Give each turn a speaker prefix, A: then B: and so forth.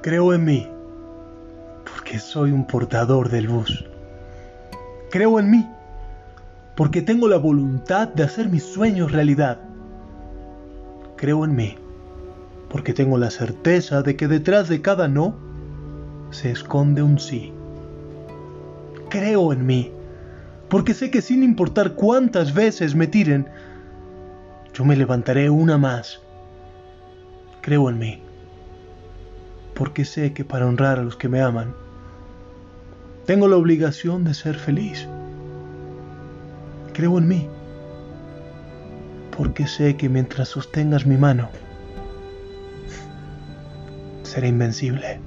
A: Creo en mí, porque soy un portador del bus. Creo en mí, porque tengo la voluntad de hacer mis sueños realidad. Creo en mí, porque tengo la certeza de que detrás de cada no se esconde un sí. Creo en mí, porque sé que sin importar cuántas veces me tiren, yo me levantaré una más. Creo en mí, porque sé que para honrar a los que me aman, tengo la obligación de ser feliz. Creo en mí, porque sé que mientras sostengas mi mano, seré invencible.